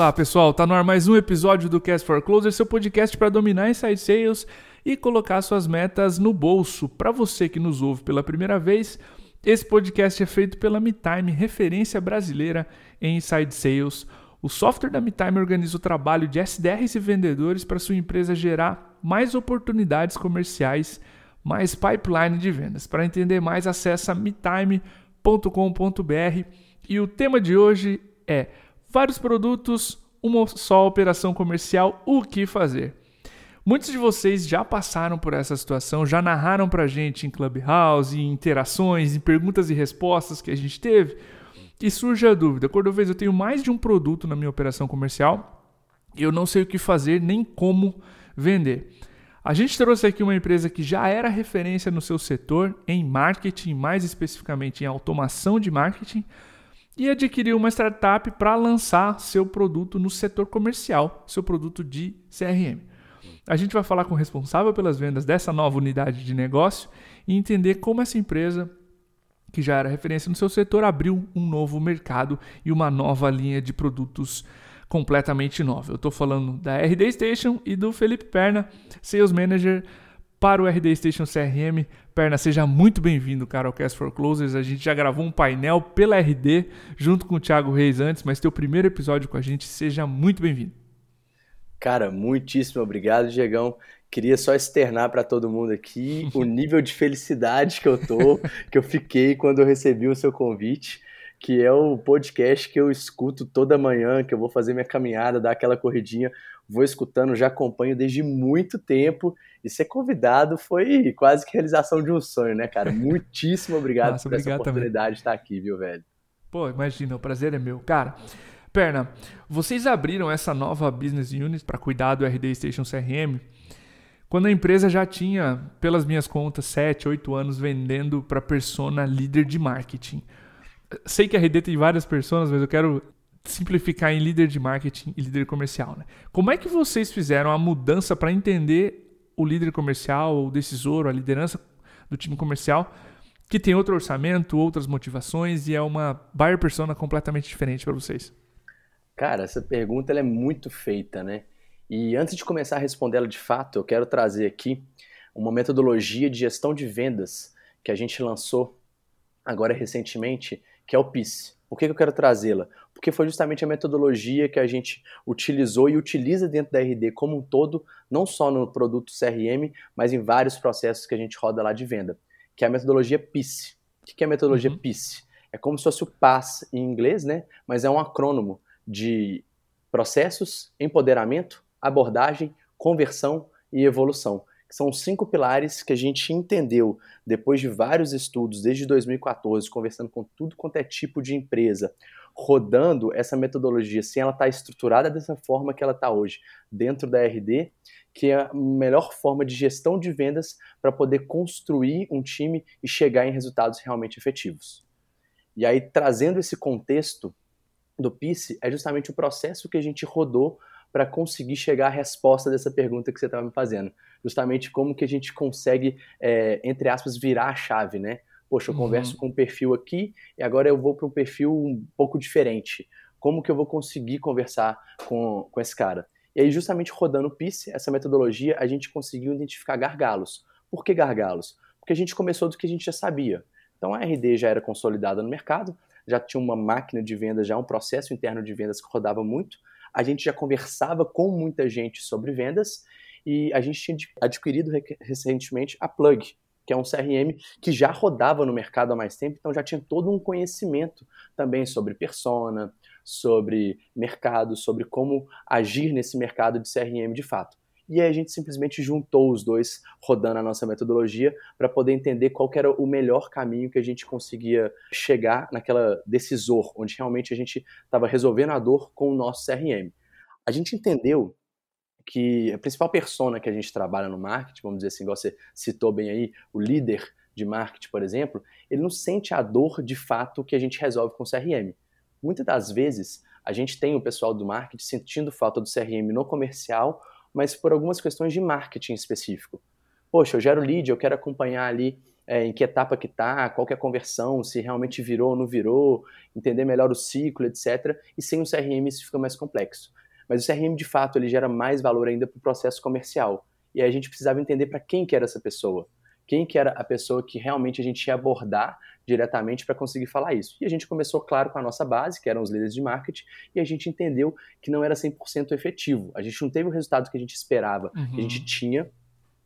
Olá pessoal, tá no ar mais um episódio do Cast for Closer, seu podcast para dominar inside sales e colocar suas metas no bolso. Para você que nos ouve pela primeira vez, esse podcast é feito pela MeTime, referência brasileira em inside sales. O software da MeTime organiza o trabalho de SDRs e vendedores para sua empresa gerar mais oportunidades comerciais, mais pipeline de vendas. Para entender mais, acesse metime.com.br e o tema de hoje é vários produtos, uma só operação comercial, o que fazer? Muitos de vocês já passaram por essa situação, já narraram pra gente em Clubhouse, em interações, em perguntas e respostas que a gente teve. E surge a dúvida: Cordovez, eu tenho mais de um produto na minha operação comercial e eu não sei o que fazer nem como vender. A gente trouxe aqui uma empresa que já era referência no seu setor em marketing, mais especificamente em automação de marketing, e adquiriu uma startup para lançar seu produto no setor comercial, seu produto de CRM. A gente vai falar com o responsável pelas vendas dessa nova unidade de negócio e entender como essa empresa, que já era referência no seu setor, abriu um novo mercado e uma nova linha de produtos completamente nova. Eu estou falando da RD Station e do Felipe Perna, Sales Manager para o RD Station CRM. Perna, seja muito bem-vindo, cara, ao Cast for Closers. A gente já gravou um painel pela RD junto com o Thiago Reis antes, mas teu primeiro episódio com a gente, seja muito bem-vindo. Cara, muitíssimo obrigado, Diegão. Queria só externar para todo mundo aqui o nível de felicidade que eu tô, que eu fiquei quando eu recebi o seu convite, que é o podcast que eu escuto toda manhã, que eu vou fazer minha caminhada, dar aquela corridinha vou escutando, já acompanho desde muito tempo. E ser convidado foi quase que realização de um sonho, né, cara? Muitíssimo obrigado Nossa, por obrigado essa oportunidade também. de estar aqui, viu, velho? Pô, imagina, o prazer é meu. Cara, Perna, vocês abriram essa nova business unit para cuidar do RD Station CRM quando a empresa já tinha, pelas minhas contas, 7, 8 anos vendendo para persona líder de marketing. Sei que a RD tem várias personas, mas eu quero simplificar em líder de marketing e líder comercial. Né? Como é que vocês fizeram a mudança para entender o líder comercial, o decisor, a liderança do time comercial, que tem outro orçamento, outras motivações e é uma buyer persona completamente diferente para vocês? Cara, essa pergunta é muito feita, né? E antes de começar a respondê-la de fato, eu quero trazer aqui uma metodologia de gestão de vendas que a gente lançou agora recentemente, que é o PIS. Por que eu quero trazê-la? porque foi justamente a metodologia que a gente utilizou e utiliza dentro da RD como um todo, não só no produto CRM, mas em vários processos que a gente roda lá de venda, que é a metodologia PIS. O que é a metodologia uhum. PIS? É como se fosse o PAS em inglês, né? mas é um acrônimo de processos, empoderamento, abordagem, conversão e evolução. São cinco pilares que a gente entendeu depois de vários estudos, desde 2014, conversando com tudo quanto é tipo de empresa, rodando essa metodologia, sem ela estar tá estruturada dessa forma que ela está hoje, dentro da RD, que é a melhor forma de gestão de vendas para poder construir um time e chegar em resultados realmente efetivos. E aí, trazendo esse contexto do PICE, é justamente o processo que a gente rodou para conseguir chegar à resposta dessa pergunta que você estava me fazendo. Justamente como que a gente consegue, é, entre aspas, virar a chave, né? Poxa, eu uhum. converso com um perfil aqui e agora eu vou para um perfil um pouco diferente. Como que eu vou conseguir conversar com, com esse cara? E aí, justamente rodando o PICE, essa metodologia, a gente conseguiu identificar gargalos. Por que gargalos? Porque a gente começou do que a gente já sabia. Então, a RD já era consolidada no mercado, já tinha uma máquina de vendas, já um processo interno de vendas que rodava muito. A gente já conversava com muita gente sobre vendas e a gente tinha adquirido recentemente a Plug, que é um CRM que já rodava no mercado há mais tempo, então já tinha todo um conhecimento também sobre persona, sobre mercado, sobre como agir nesse mercado de CRM de fato. E aí a gente simplesmente juntou os dois rodando a nossa metodologia para poder entender qual era o melhor caminho que a gente conseguia chegar naquela decisor, onde realmente a gente estava resolvendo a dor com o nosso CRM. A gente entendeu que a principal persona que a gente trabalha no marketing, vamos dizer assim, igual você citou bem aí, o líder de marketing, por exemplo, ele não sente a dor de fato que a gente resolve com o CRM. Muitas das vezes, a gente tem o pessoal do marketing sentindo falta do CRM no comercial, mas por algumas questões de marketing específico. Poxa, eu gero lead, eu quero acompanhar ali é, em que etapa que está, qual que é a conversão, se realmente virou ou não virou, entender melhor o ciclo, etc. E sem o CRM isso fica mais complexo. Mas o CRM, de fato, ele gera mais valor ainda para o processo comercial. E aí a gente precisava entender para quem que era essa pessoa. Quem que era a pessoa que realmente a gente ia abordar diretamente para conseguir falar isso. E a gente começou, claro, com a nossa base, que eram os líderes de marketing, e a gente entendeu que não era 100% efetivo. A gente não teve o resultado que a gente esperava, uhum. que a gente uhum. tinha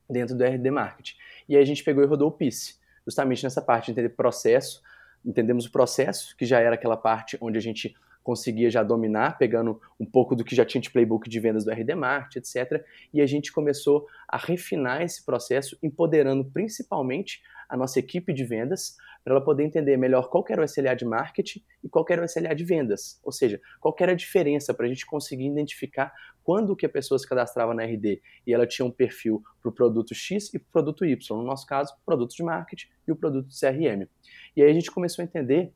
dentro do RD Marketing. E aí a gente pegou e rodou o PIS, justamente nessa parte de entender processo, entendemos o processo, que já era aquela parte onde a gente conseguia já dominar, pegando um pouco do que já tinha de playbook de vendas do RD Market, etc. E a gente começou a refinar esse processo, empoderando principalmente a nossa equipe de vendas, para ela poder entender melhor qual era o SLA de marketing e qual era o SLA de vendas. Ou seja, qual era a diferença para a gente conseguir identificar quando que a pessoa se cadastrava na RD e ela tinha um perfil para o produto X e para o produto Y. No nosso caso, o produto de marketing e o produto de CRM. E aí a gente começou a entender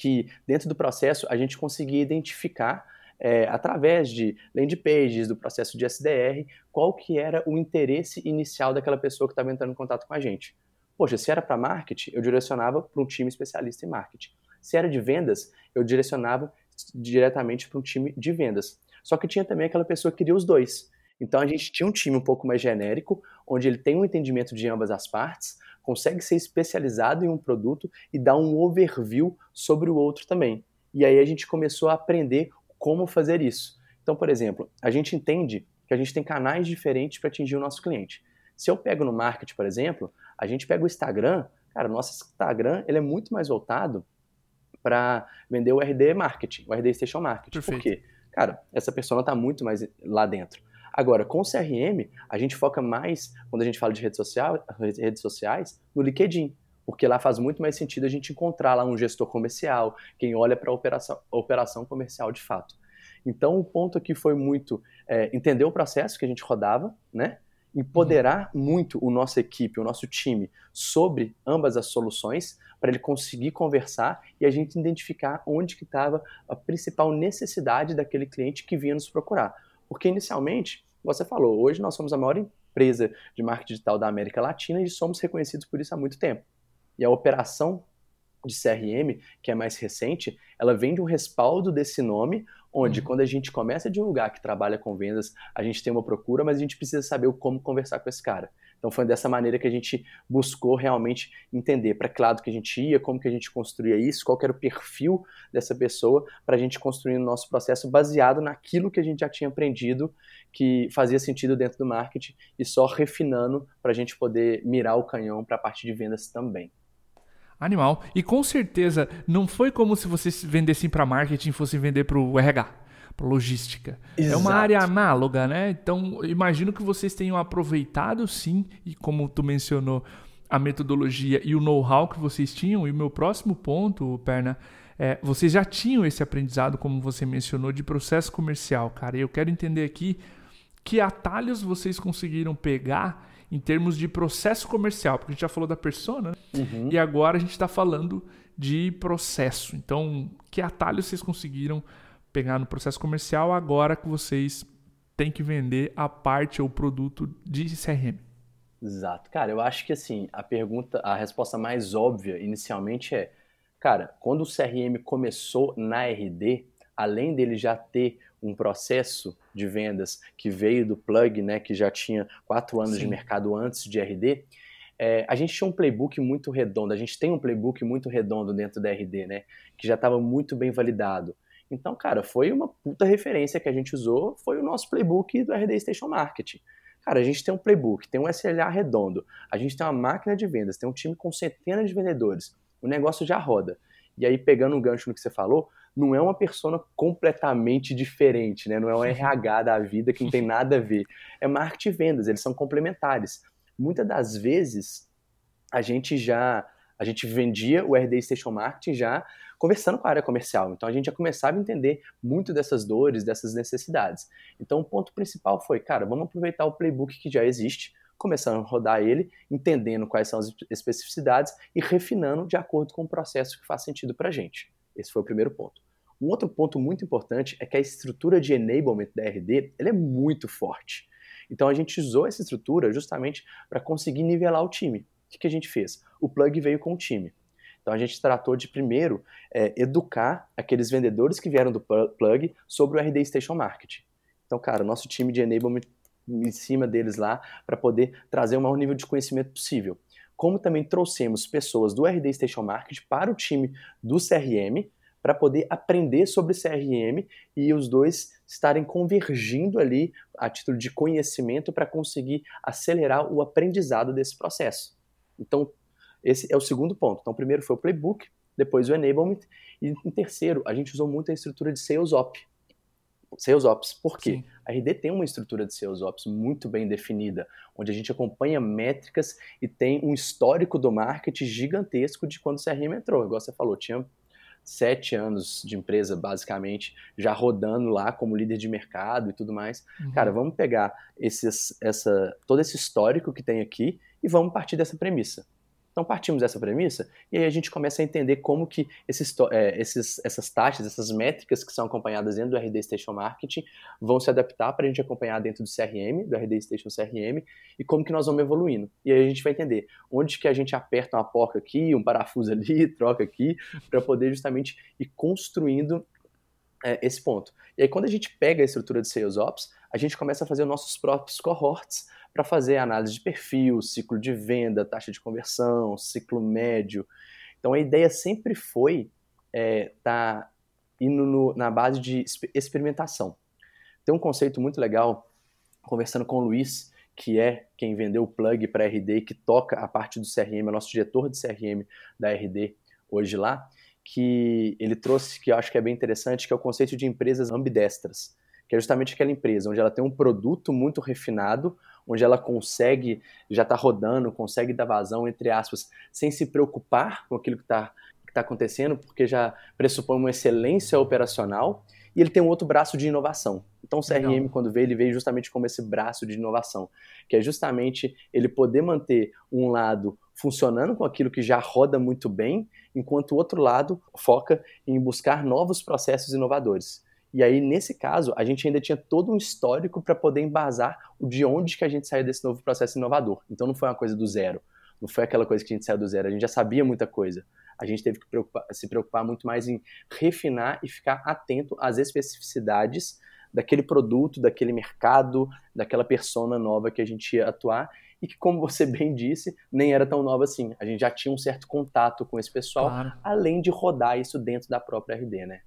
que dentro do processo a gente conseguia identificar é, através de landing pages, do processo de SDR, qual que era o interesse inicial daquela pessoa que estava entrando em contato com a gente. Poxa, se era para marketing, eu direcionava para um time especialista em marketing. Se era de vendas, eu direcionava diretamente para um time de vendas. Só que tinha também aquela pessoa que queria os dois. Então a gente tinha um time um pouco mais genérico, onde ele tem um entendimento de ambas as partes, consegue ser especializado em um produto e dar um overview sobre o outro também. E aí a gente começou a aprender como fazer isso. Então, por exemplo, a gente entende que a gente tem canais diferentes para atingir o nosso cliente. Se eu pego no marketing, por exemplo, a gente pega o Instagram, cara, o nosso Instagram ele é muito mais voltado para vender o RD Marketing, o RD Station Marketing. Perfeito. Por quê? Cara, essa pessoa está muito mais lá dentro. Agora, com o CRM, a gente foca mais, quando a gente fala de redes, social, redes sociais, no LinkedIn. Porque lá faz muito mais sentido a gente encontrar lá um gestor comercial, quem olha para a operação, operação comercial de fato. Então, o ponto aqui foi muito é, entender o processo que a gente rodava, né? empoderar uhum. muito o nossa equipe, o nosso time sobre ambas as soluções para ele conseguir conversar e a gente identificar onde que estava a principal necessidade daquele cliente que vinha nos procurar. Porque inicialmente, você falou, hoje nós somos a maior empresa de marketing digital da América Latina e somos reconhecidos por isso há muito tempo. E a operação de CRM, que é mais recente, ela vem de um respaldo desse nome, onde uhum. quando a gente começa a divulgar que trabalha com vendas, a gente tem uma procura, mas a gente precisa saber como conversar com esse cara. Então foi dessa maneira que a gente buscou realmente entender para que lado que a gente ia, como que a gente construía isso, qual era o perfil dessa pessoa, para a gente construir o nosso processo baseado naquilo que a gente já tinha aprendido que fazia sentido dentro do marketing e só refinando para a gente poder mirar o canhão para a parte de vendas também. Animal. E com certeza não foi como se vocês vendessem para marketing e fossem vender para o RH logística. Exato. É uma área análoga, né? Então, imagino que vocês tenham aproveitado sim, e como tu mencionou, a metodologia e o know-how que vocês tinham. E o meu próximo ponto, Perna, é, vocês já tinham esse aprendizado, como você mencionou, de processo comercial, cara. E eu quero entender aqui que atalhos vocês conseguiram pegar em termos de processo comercial, porque a gente já falou da persona, né? uhum. e agora a gente está falando de processo. Então, que atalhos vocês conseguiram pegar no processo comercial agora que vocês têm que vender a parte ou produto de CRM? Exato. Cara, eu acho que assim, a pergunta, a resposta mais óbvia inicialmente é, cara, quando o CRM começou na RD, além dele já ter um processo de vendas que veio do plug, né, que já tinha quatro anos Sim. de mercado antes de RD, é, a gente tinha um playbook muito redondo, a gente tem um playbook muito redondo dentro da RD, né, que já estava muito bem validado. Então, cara, foi uma puta referência que a gente usou, foi o nosso playbook do RD Station Marketing. Cara, a gente tem um playbook, tem um SLA redondo, a gente tem uma máquina de vendas, tem um time com centenas de vendedores, o negócio já roda. E aí, pegando um gancho no que você falou, não é uma persona completamente diferente, né? Não é um RH da vida que não tem nada a ver. É marketing e vendas, eles são complementares. Muitas das vezes, a gente já a gente vendia o RD Station Marketing já conversando com a área comercial. Então a gente já começava a entender muito dessas dores, dessas necessidades. Então o ponto principal foi, cara, vamos aproveitar o playbook que já existe, começando a rodar ele, entendendo quais são as especificidades e refinando de acordo com o processo que faz sentido para a gente. Esse foi o primeiro ponto. Um outro ponto muito importante é que a estrutura de enablement da RD é muito forte. Então a gente usou essa estrutura justamente para conseguir nivelar o time. que, que a gente fez? O plug veio com o time. Então a gente tratou de primeiro é, educar aqueles vendedores que vieram do plug sobre o RD Station Marketing. Então, cara, nosso time de enablement em cima deles lá para poder trazer o maior nível de conhecimento possível. Como também trouxemos pessoas do RD Station Marketing para o time do CRM para poder aprender sobre CRM e os dois estarem convergindo ali a título de conhecimento para conseguir acelerar o aprendizado desse processo. Então, esse é o segundo ponto. Então, primeiro foi o playbook, depois o enablement, e em terceiro, a gente usou muito a estrutura de Sales Op. Sales Ops, por quê? Sim. A RD tem uma estrutura de Sales Ops muito bem definida, onde a gente acompanha métricas e tem um histórico do marketing gigantesco de quando o CRM entrou. Igual você falou, tinha sete anos de empresa, basicamente, já rodando lá como líder de mercado e tudo mais. Uhum. Cara, vamos pegar esses, essa, todo esse histórico que tem aqui e vamos partir dessa premissa. Então partimos dessa premissa e aí a gente começa a entender como que esses, é, esses, essas taxas, essas métricas que são acompanhadas dentro do RD Station Marketing vão se adaptar para a gente acompanhar dentro do CRM, do RD Station CRM, e como que nós vamos evoluindo. E aí a gente vai entender onde que a gente aperta uma porca aqui, um parafuso ali, troca aqui, para poder justamente ir construindo é, esse ponto. E aí quando a gente pega a estrutura de Sales Ops, a gente começa a fazer os nossos próprios cohorts para fazer análise de perfil, ciclo de venda, taxa de conversão, ciclo médio. Então a ideia sempre foi é, tá indo no, na base de experimentação. Tem um conceito muito legal, conversando com o Luiz, que é quem vendeu o plug para a RD, que toca a parte do CRM, é nosso diretor de CRM da RD hoje lá, que ele trouxe, que eu acho que é bem interessante, que é o conceito de empresas ambidestras, que é justamente aquela empresa onde ela tem um produto muito refinado, onde ela consegue, já está rodando, consegue dar vazão, entre aspas, sem se preocupar com aquilo que está que tá acontecendo, porque já pressupõe uma excelência operacional, e ele tem um outro braço de inovação. Então o CRM, Legal. quando veio, ele veio justamente como esse braço de inovação, que é justamente ele poder manter um lado funcionando com aquilo que já roda muito bem, enquanto o outro lado foca em buscar novos processos inovadores. E aí, nesse caso, a gente ainda tinha todo um histórico para poder embasar de onde que a gente saiu desse novo processo inovador. Então não foi uma coisa do zero. Não foi aquela coisa que a gente saiu do zero. A gente já sabia muita coisa. A gente teve que preocupar, se preocupar muito mais em refinar e ficar atento às especificidades daquele produto, daquele mercado, daquela persona nova que a gente ia atuar e que, como você bem disse, nem era tão nova assim. A gente já tinha um certo contato com esse pessoal, claro. além de rodar isso dentro da própria RD, né?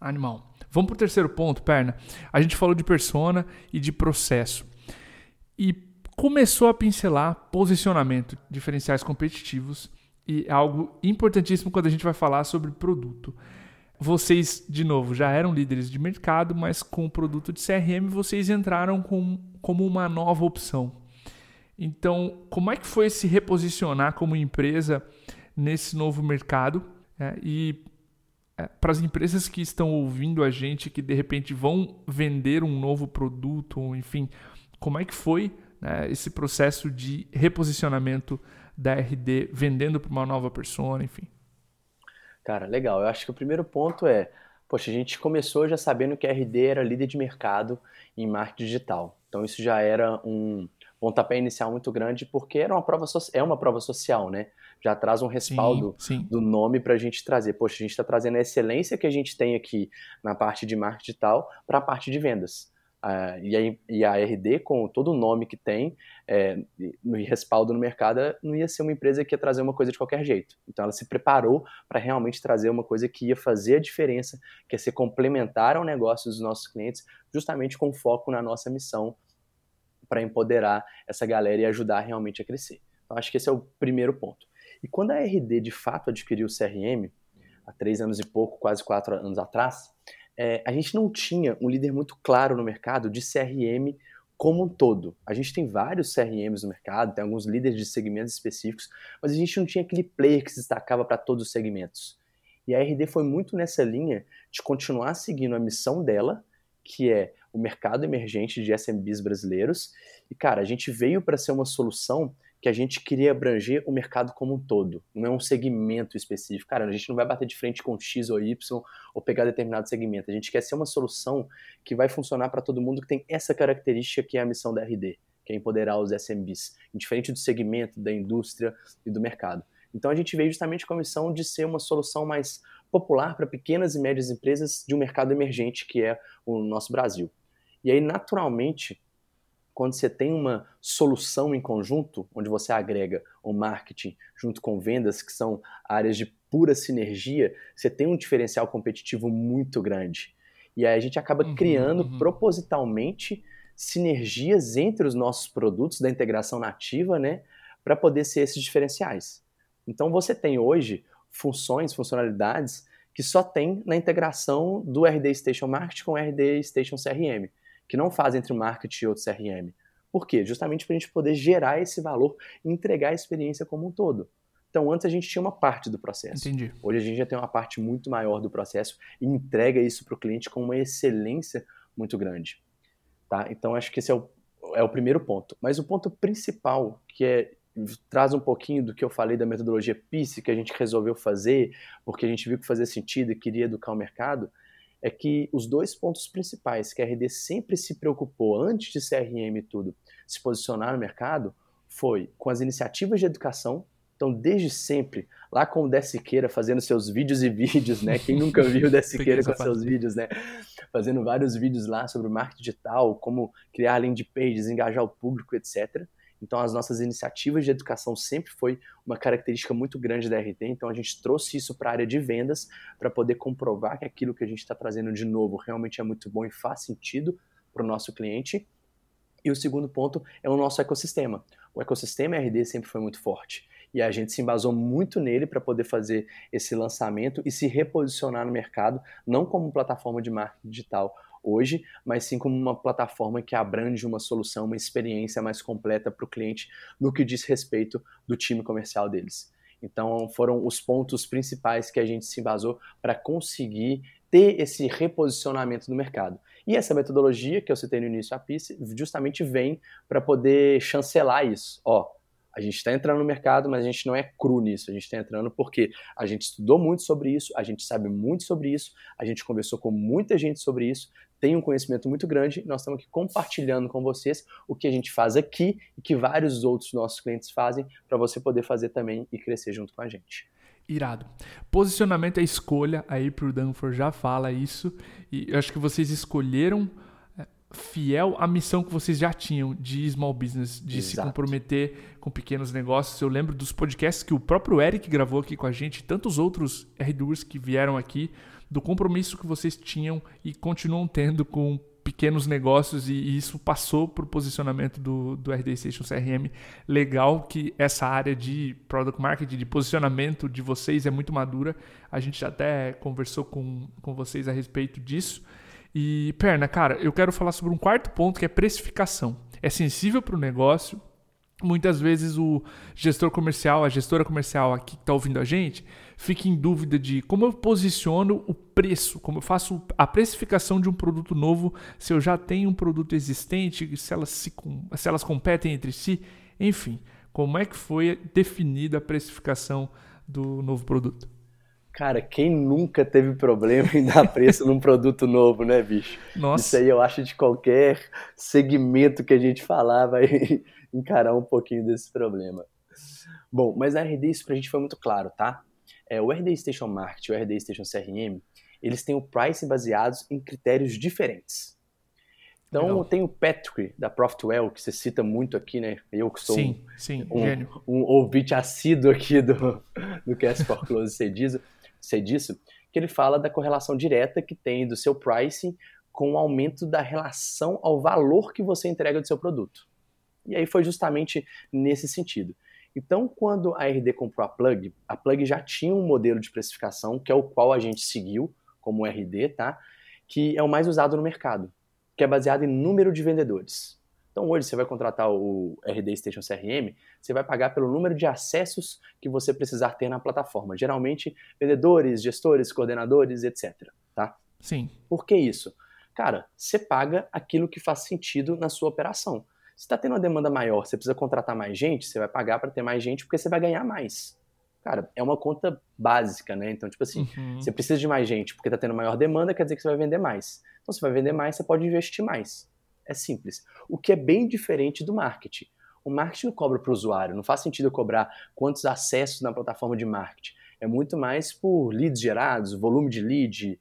Animal. Vamos para o terceiro ponto, perna. A gente falou de persona e de processo. E começou a pincelar posicionamento, diferenciais competitivos e é algo importantíssimo quando a gente vai falar sobre produto. Vocês, de novo, já eram líderes de mercado, mas com o produto de CRM vocês entraram com, como uma nova opção. Então, como é que foi se reposicionar como empresa nesse novo mercado? É, e é, para as empresas que estão ouvindo a gente, que de repente vão vender um novo produto, enfim, como é que foi né, esse processo de reposicionamento da RD vendendo para uma nova persona, enfim? Cara, legal. Eu acho que o primeiro ponto é, poxa, a gente começou já sabendo que a RD era líder de mercado em marketing digital. Então isso já era um pontapé inicial muito grande, porque era uma prova so é uma prova social, né? já traz um respaldo sim, sim. do nome para a gente trazer. Poxa, a gente está trazendo a excelência que a gente tem aqui na parte de marketing digital para a parte de vendas. Uh, e, a, e, a, RD, com todo o nome que tem, é, no respaldo no mercado, não ia ser uma empresa que ia trazer uma coisa de qualquer jeito. Então ela se preparou para realmente trazer uma coisa que ia fazer a diferença, que ia ser complementar ao negócio dos nossos clientes, justamente com foco na nossa missão para empoderar essa galera e ajudar realmente a crescer. Então acho que esse é o primeiro ponto. E quando a RD de fato adquiriu o CRM, há três anos e pouco, quase quatro anos atrás, é, a gente não tinha um líder muito claro no mercado de CRM como um todo. A gente tem vários CRMs no mercado, tem alguns líderes de segmentos específicos, mas a gente não tinha aquele player que se destacava para todos os segmentos. E a RD foi muito nessa linha de continuar seguindo a missão dela, que é o mercado emergente de SMBs brasileiros. E, cara, a gente veio para ser uma solução que a gente queria abranger o mercado como um todo, não é um segmento específico. Cara, a gente não vai bater de frente com X ou Y ou pegar determinado segmento. A gente quer ser uma solução que vai funcionar para todo mundo que tem essa característica que é a missão da RD, que é empoderar os SMBs, diferente do segmento, da indústria e do mercado. Então a gente veio justamente com a missão de ser uma solução mais popular para pequenas e médias empresas de um mercado emergente que é o nosso Brasil. E aí, naturalmente, quando você tem uma solução em conjunto, onde você agrega o marketing junto com vendas, que são áreas de pura sinergia, você tem um diferencial competitivo muito grande. E aí a gente acaba uhum, criando uhum. propositalmente sinergias entre os nossos produtos da integração nativa, né, para poder ser esses diferenciais. Então você tem hoje funções, funcionalidades que só tem na integração do RD Station Marketing com o RD Station CRM que não faz entre o marketing e outro CRM. Por quê? Justamente para a gente poder gerar esse valor e entregar a experiência como um todo. Então, antes a gente tinha uma parte do processo. Entendi. Hoje a gente já tem uma parte muito maior do processo e entrega isso para o cliente com uma excelência muito grande. Tá? Então, acho que esse é o, é o primeiro ponto. Mas o ponto principal, que é traz um pouquinho do que eu falei da metodologia PIS, que a gente resolveu fazer, porque a gente viu que fazia sentido e queria educar o mercado, é que os dois pontos principais que a RD sempre se preocupou antes de CRM e tudo se posicionar no mercado foi com as iniciativas de educação. Então, desde sempre, lá com o Dessiqueira fazendo seus vídeos e vídeos, né? Quem nunca viu o Dessiqueira com seus vídeos, né? Fazendo vários vídeos lá sobre marketing digital, como criar landing pages, engajar o público, etc. Então, as nossas iniciativas de educação sempre foi uma característica muito grande da RT. Então, a gente trouxe isso para a área de vendas para poder comprovar que aquilo que a gente está trazendo de novo realmente é muito bom e faz sentido para o nosso cliente. E o segundo ponto é o nosso ecossistema. O ecossistema RD sempre foi muito forte. E a gente se embasou muito nele para poder fazer esse lançamento e se reposicionar no mercado, não como plataforma de marketing digital hoje, mas sim como uma plataforma que abrange uma solução, uma experiência mais completa para o cliente no que diz respeito do time comercial deles. Então, foram os pontos principais que a gente se embasou para conseguir ter esse reposicionamento no mercado. E essa metodologia que eu citei no início, a PIS, justamente vem para poder chancelar isso. Ó, a gente está entrando no mercado, mas a gente não é cru nisso. A gente está entrando porque a gente estudou muito sobre isso, a gente sabe muito sobre isso, a gente conversou com muita gente sobre isso, tem um conhecimento muito grande. Nós estamos aqui compartilhando com vocês o que a gente faz aqui e que vários outros nossos clientes fazem para você poder fazer também e crescer junto com a gente. Irado. Posicionamento é escolha, aí pro Danfor já fala isso. E eu acho que vocês escolheram fiel à missão que vocês já tinham de small business, de Exato. se comprometer com pequenos negócios. Eu lembro dos podcasts que o próprio Eric gravou aqui com a gente, e tantos outros R2s que vieram aqui, do compromisso que vocês tinham e continuam tendo com pequenos negócios e, isso passou para o posicionamento do, do RD Station CRM. Legal que essa área de product marketing, de posicionamento de vocês é muito madura. A gente até conversou com, com vocês a respeito disso. E, Perna, cara, eu quero falar sobre um quarto ponto que é precificação. É sensível para o negócio. Muitas vezes o gestor comercial, a gestora comercial aqui que está ouvindo a gente, fica em dúvida de como eu posiciono o preço, como eu faço a precificação de um produto novo, se eu já tenho um produto existente, se elas, se, se elas competem entre si, enfim, como é que foi definida a precificação do novo produto? Cara, quem nunca teve problema em dar preço num produto novo, né, bicho? Nossa. Isso aí eu acho de qualquer segmento que a gente falar vai encarar um pouquinho desse problema. Bom, mas na RD isso pra gente foi muito claro, tá? É, o RD Station Market e o RD Station CRM, eles têm o price baseados em critérios diferentes. Então Legal. tem o Patrick da Profitwell, que você cita muito aqui, né? Eu que sou sim, um, sim, um, um ouvinte assíduo aqui do, do Cast for Close, você diz, sei disso, que ele fala da correlação direta que tem do seu pricing com o aumento da relação ao valor que você entrega do seu produto. E aí foi justamente nesse sentido. Então, quando a RD comprou a Plug, a Plug já tinha um modelo de precificação, que é o qual a gente seguiu como RD, tá? Que é o mais usado no mercado, que é baseado em número de vendedores. Então hoje você vai contratar o RD Station CRM, você vai pagar pelo número de acessos que você precisar ter na plataforma. Geralmente vendedores, gestores, coordenadores, etc. Tá? Sim. Por que isso? Cara, você paga aquilo que faz sentido na sua operação. Se está tendo uma demanda maior, você precisa contratar mais gente, você vai pagar para ter mais gente porque você vai ganhar mais. Cara, é uma conta básica, né? Então, tipo assim, uhum. você precisa de mais gente porque está tendo maior demanda, quer dizer que você vai vender mais. Então, você vai vender mais, você pode investir mais. É simples. O que é bem diferente do marketing. O marketing não cobra para o usuário, não faz sentido eu cobrar quantos acessos na plataforma de marketing. É muito mais por leads gerados, volume de lead,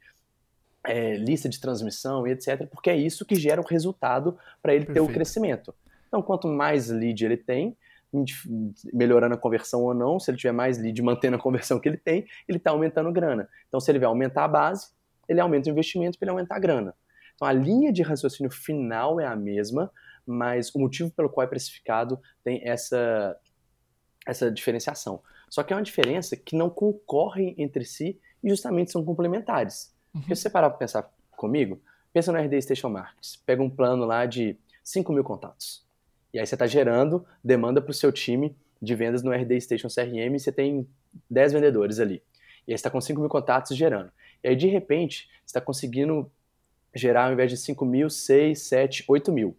é, lista de transmissão e etc., porque é isso que gera o resultado para ele Perfeito. ter o crescimento. Então, quanto mais lead ele tem, melhorando a conversão ou não, se ele tiver mais lead mantendo a conversão que ele tem, ele está aumentando grana. Então, se ele vai aumentar a base, ele aumenta o investimento para ele aumentar a grana. Então, a linha de raciocínio final é a mesma, mas o motivo pelo qual é precificado tem essa, essa diferenciação. Só que é uma diferença que não concorrem entre si e justamente são complementares. Uhum. Porque se você parar para pensar comigo, pensa no RD Station Markets. Pega um plano lá de 5 mil contatos. E aí você está gerando demanda para o seu time de vendas no RD Station CRM e você tem 10 vendedores ali. E aí você está com 5 mil contatos gerando. E aí, de repente, você está conseguindo gerar, ao invés de 5 mil, 6, 7, 8 mil.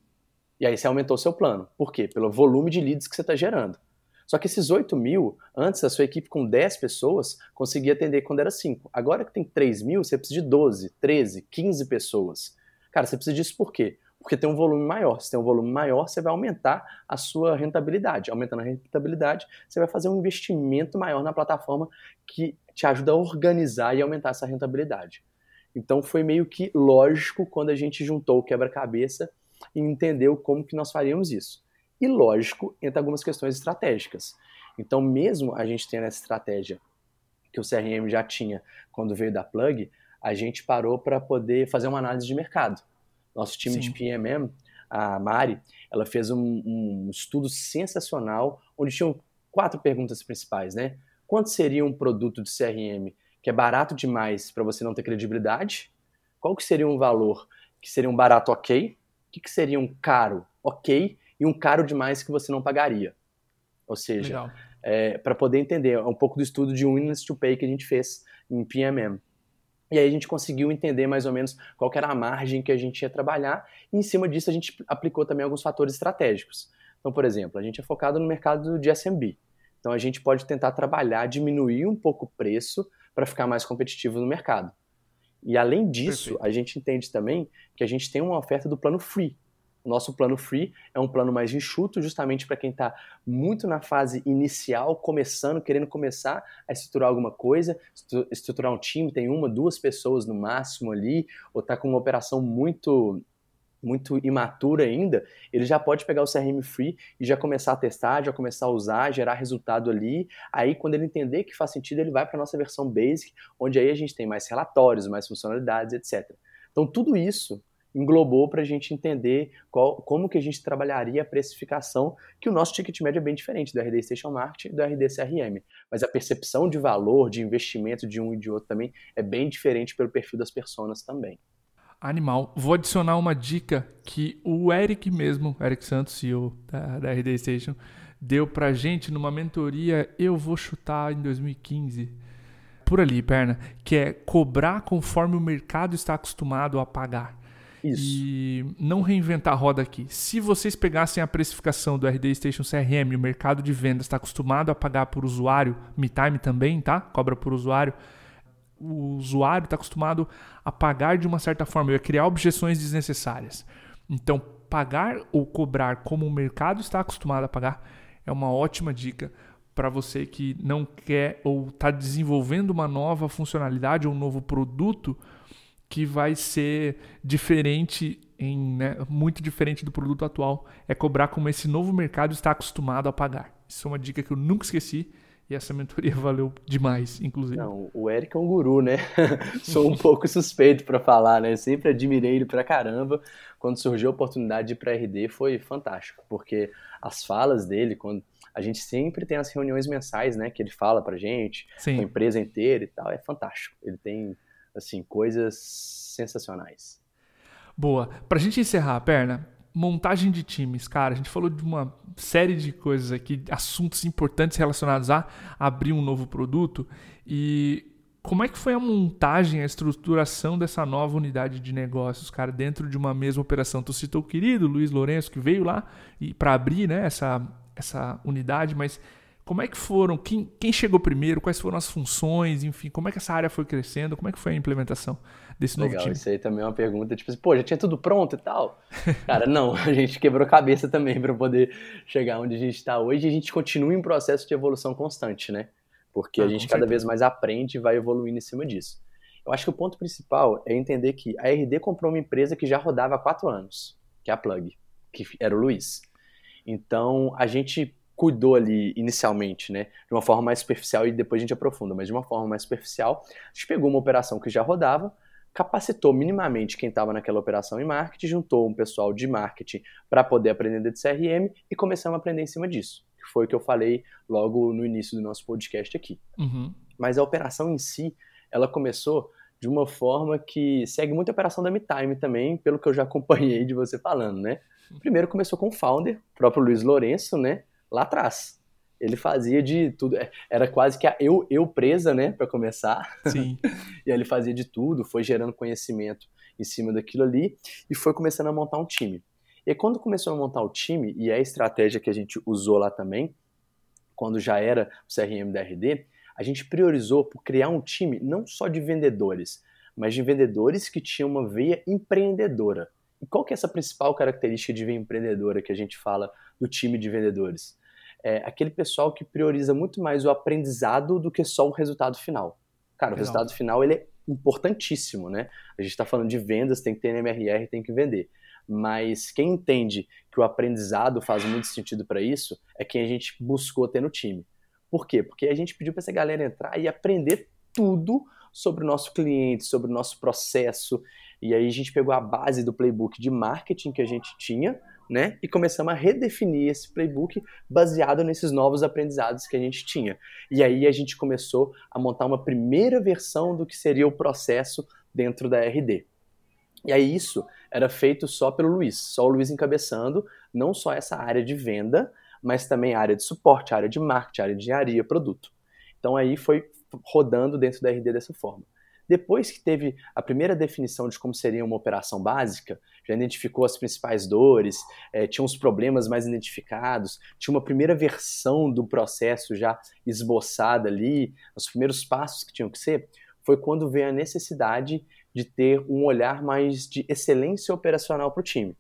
E aí você aumentou o seu plano. Por quê? Pelo volume de leads que você está gerando. Só que esses 8 mil, antes a sua equipe com 10 pessoas conseguia atender quando era 5. Agora que tem 3 mil, você precisa de 12, 13, 15 pessoas. Cara, você precisa disso por quê? Porque tem um volume maior. Se tem um volume maior, você vai aumentar a sua rentabilidade. Aumentando a rentabilidade, você vai fazer um investimento maior na plataforma que te ajuda a organizar e aumentar essa rentabilidade. Então foi meio que lógico quando a gente juntou o quebra-cabeça e entendeu como que nós faríamos isso. E lógico, entra algumas questões estratégicas. Então, mesmo a gente tendo essa estratégia que o CRM já tinha quando veio da Plug, a gente parou para poder fazer uma análise de mercado. Nosso time Sim. de PMM, a Mari, ela fez um, um, estudo sensacional onde tinham quatro perguntas principais, né? Quanto seria um produto de CRM que é barato demais para você não ter credibilidade? Qual que seria um valor que seria um barato ok? O que, que seria um caro ok? E um caro demais que você não pagaria? Ou seja, é, para poder entender um pouco do estudo de Willingness to Pay que a gente fez em PMM. E aí a gente conseguiu entender mais ou menos qual era a margem que a gente ia trabalhar, e em cima disso a gente aplicou também alguns fatores estratégicos. Então, por exemplo, a gente é focado no mercado de SMB. Então a gente pode tentar trabalhar, diminuir um pouco o preço para ficar mais competitivo no mercado. E além disso, Perfeito. a gente entende também que a gente tem uma oferta do plano free, o nosso plano free é um plano mais enxuto, justamente para quem está muito na fase inicial, começando, querendo começar a estruturar alguma coisa, estruturar um time, tem uma, duas pessoas no máximo ali, ou está com uma operação muito muito imatura ainda, ele já pode pegar o CRM Free e já começar a testar, já começar a usar, gerar resultado ali. Aí, quando ele entender que faz sentido, ele vai para a nossa versão Basic, onde aí a gente tem mais relatórios, mais funcionalidades, etc. Então, tudo isso englobou para a gente entender qual, como que a gente trabalharia a precificação, que o nosso ticket médio é bem diferente do RD Station Marketing e do RD CRM. Mas a percepção de valor, de investimento de um e de outro também é bem diferente pelo perfil das pessoas também. Animal. Vou adicionar uma dica que o Eric mesmo, Eric Santos, CEO da, da RD Station, deu pra gente numa mentoria, eu vou chutar em 2015, por ali, perna, que é cobrar conforme o mercado está acostumado a pagar. Isso. E não reinventar a roda aqui. Se vocês pegassem a precificação do RD Station CRM, o mercado de vendas está acostumado a pagar por usuário, MeTime também, tá? Cobra por usuário. O usuário está acostumado a pagar de uma certa forma. Eu ia criar objeções desnecessárias. Então, pagar ou cobrar como o mercado está acostumado a pagar é uma ótima dica para você que não quer ou está desenvolvendo uma nova funcionalidade ou um novo produto que vai ser diferente em, né, muito diferente do produto atual, é cobrar como esse novo mercado está acostumado a pagar. Isso é uma dica que eu nunca esqueci e essa mentoria valeu demais, inclusive. Não, o Eric é um guru, né? Sou um pouco suspeito para falar, né? Sempre admirei ele pra caramba. Quando surgiu a oportunidade de ir para RD foi fantástico, porque as falas dele, quando a gente sempre tem as reuniões mensais, né, que ele fala pra gente, Sim. com a empresa inteira e tal, é fantástico. Ele tem assim, coisas sensacionais. Boa. Pra gente encerrar, perna, montagem de times, cara, a gente falou de uma série de coisas aqui, assuntos importantes relacionados a abrir um novo produto e como é que foi a montagem, a estruturação dessa nova unidade de negócios, cara, dentro de uma mesma operação? Tu citou o querido Luiz Lourenço que veio lá para abrir, né, essa essa unidade, mas Como é que foram? Quem, quem chegou primeiro? Quais foram as funções? Enfim, como é que essa área foi crescendo? Como é que foi a implementação desse Legal, novo time? Isso aí também é uma pergunta, tipo assim, pô, já tinha tudo pronto e tal? Cara, não, a gente quebrou cabeça também para poder chegar onde a gente está hoje e a gente continua em processo de evolução constante, né? Porque ah, a gente cada vez mais aprende e vai evoluindo em cima disso. Eu acho que o ponto principal é entender que a RD comprou uma empresa que já rodava há quatro anos, que é a Plug, que era o Luiz. Então, a gente cuidou ali inicialmente, né, de uma forma mais superficial e depois a gente aprofunda, mas de uma forma mais superficial, a gente pegou uma operação que já rodava, capacitou minimamente quem estava naquela operação em marketing, juntou um pessoal de marketing para poder aprender de CRM e começamos a aprender em cima disso, que foi o que eu falei logo no início do nosso podcast aqui. Uhum. Mas a operação em si, ela começou de uma forma que segue muito a operação da MeTime também, pelo que eu já acompanhei de você falando, né? Primeiro começou com o founder, o próprio Luiz Lourenço, né? Lá atrás. Ele fazia de tudo, é, era quase que a eu, eu presa, né, para começar. Sim. e aí ele fazia de tudo, foi gerando conhecimento em cima daquilo ali e foi começando a montar um time. E quando começou a montar o time, e é a estratégia que a gente usou lá também, quando já era o CRM da RD, a gente priorizou por criar um time não só de vendedores, mas de vendedores que tinham uma veia empreendedora. E qual que é essa principal característica de veia empreendedora que a gente fala do time de vendedores? É aquele pessoal que prioriza muito mais o aprendizado do que só o resultado final. Cara, o resultado final ele é importantíssimo, né? A gente está falando de vendas, tem que ter MRR, tem que vender. Mas quem entende que o aprendizado faz muito sentido para isso é quem a gente buscou ter no time. Por quê? Porque a gente pediu para essa galera entrar e aprender tudo sobre o nosso cliente, sobre o nosso processo. E aí a gente pegou a base do playbook de marketing que a gente tinha, né? E começamos a redefinir esse playbook baseado nesses novos aprendizados que a gente tinha. E aí a gente começou a montar uma primeira versão do que seria o processo dentro da RD. E aí isso era feito só pelo Luiz, só o Luiz encabeçando, não só essa área de venda, mas também a área de suporte, a área de marketing, a área de engenharia, produto. Então aí foi rodando dentro da RD dessa forma. Depois que teve a primeira definição de como seria uma operação básica, já identificou as principais dores, é, tinha uns problemas mais identificados, tinha uma primeira versão do processo já esboçada ali, os primeiros passos que tinham que ser, foi quando veio a necessidade de ter um olhar mais de excelência operacional para o time.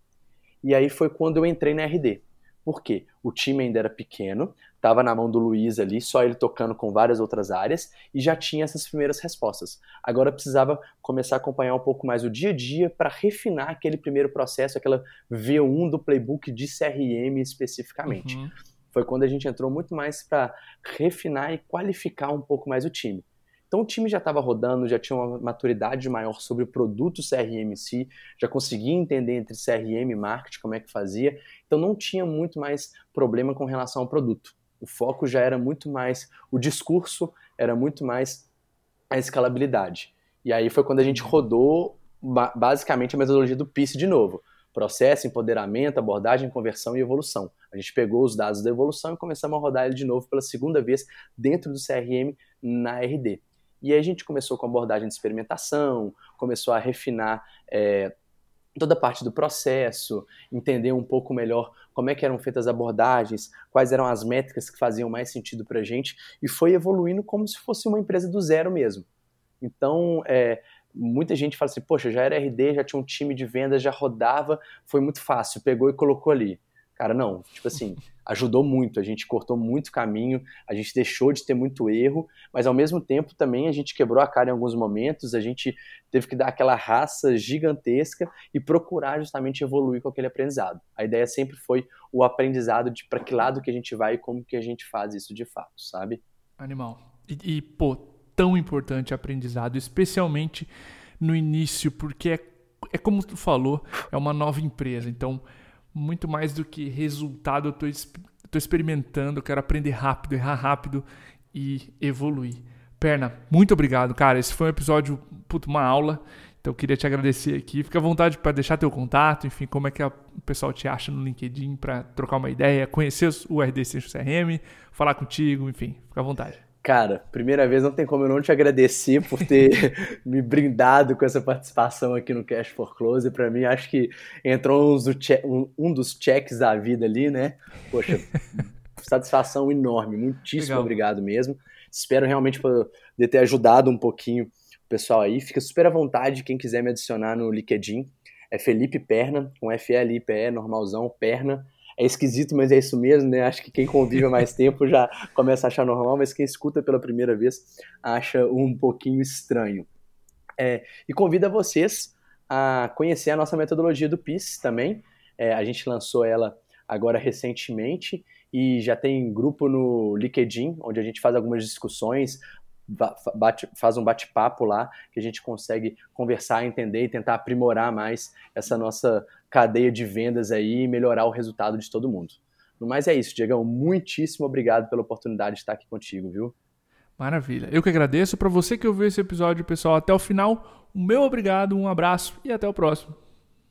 E aí foi quando eu entrei na RD. Por quê? O time ainda era pequeno, estava na mão do Luiz ali, só ele tocando com várias outras áreas e já tinha essas primeiras respostas. Agora precisava começar a acompanhar um pouco mais o dia a dia para refinar aquele primeiro processo, aquela V1 do playbook de CRM especificamente. Uhum. Foi quando a gente entrou muito mais para refinar e qualificar um pouco mais o time. Então o time já estava rodando, já tinha uma maturidade maior sobre o produto CRM em si, já conseguia entender entre CRM e marketing como é que fazia, então não tinha muito mais problema com relação ao produto. O foco já era muito mais o discurso, era muito mais a escalabilidade. E aí foi quando a gente rodou basicamente a metodologia do PIS de novo. Processo, empoderamento, abordagem, conversão e evolução. A gente pegou os dados da evolução e começamos a rodar ele de novo pela segunda vez dentro do CRM na RD. E aí a gente começou com abordagem de experimentação, começou a refinar é, toda a parte do processo, entender um pouco melhor como é que eram feitas as abordagens, quais eram as métricas que faziam mais sentido para a gente, e foi evoluindo como se fosse uma empresa do zero mesmo. Então, é, muita gente fala assim, poxa, já era RD, já tinha um time de vendas, já rodava, foi muito fácil, pegou e colocou ali. Cara, não, tipo assim, ajudou muito, a gente cortou muito caminho, a gente deixou de ter muito erro, mas ao mesmo tempo também a gente quebrou a cara em alguns momentos, a gente teve que dar aquela raça gigantesca e procurar justamente evoluir com aquele aprendizado. A ideia sempre foi o aprendizado de para que lado que a gente vai e como que a gente faz isso de fato, sabe? Animal. E, e pô, tão importante aprendizado, especialmente no início, porque é, é como tu falou, é uma nova empresa, então muito mais do que resultado, eu estou experimentando, eu quero aprender rápido, errar rápido e evoluir. Perna, muito obrigado, cara. Esse foi um episódio, puto, uma aula. Então eu queria te agradecer aqui. Fica à vontade para deixar teu contato, enfim, como é que a, o pessoal te acha no LinkedIn para trocar uma ideia, conhecer o RD Essential CRM, falar contigo, enfim, fica à vontade. Cara, primeira vez não tem como eu não te agradecer por ter me brindado com essa participação aqui no Cash for Close. Para mim, acho que entrou um, dos checks da vida ali, né? Poxa, satisfação enorme. Muitíssimo Legal. obrigado mesmo. Espero realmente poder ter ajudado um pouquinho o pessoal aí. Fica super à vontade quem quiser me adicionar no LinkedIn. É Felipe Perna, com F-L-I-P-E, normalzão, Perna. É esquisito, mas é isso mesmo, né? Acho que quem convive há mais tempo já começa a achar normal, mas quem escuta pela primeira vez acha um pouquinho estranho. É, e convido a vocês a conhecer a nossa metodologia do PIS também. É, a gente lançou ela agora recentemente e já tem grupo no LinkedIn, onde a gente faz algumas discussões, bate, faz um bate-papo lá, que a gente consegue conversar, entender e tentar aprimorar mais essa nossa cadeia de vendas aí e melhorar o resultado de todo mundo. No mais é isso, Diegão. Muitíssimo obrigado pela oportunidade de estar aqui contigo, viu? Maravilha. Eu que agradeço. Para você que ouviu esse episódio, pessoal, até o final, o meu obrigado, um abraço e até o próximo.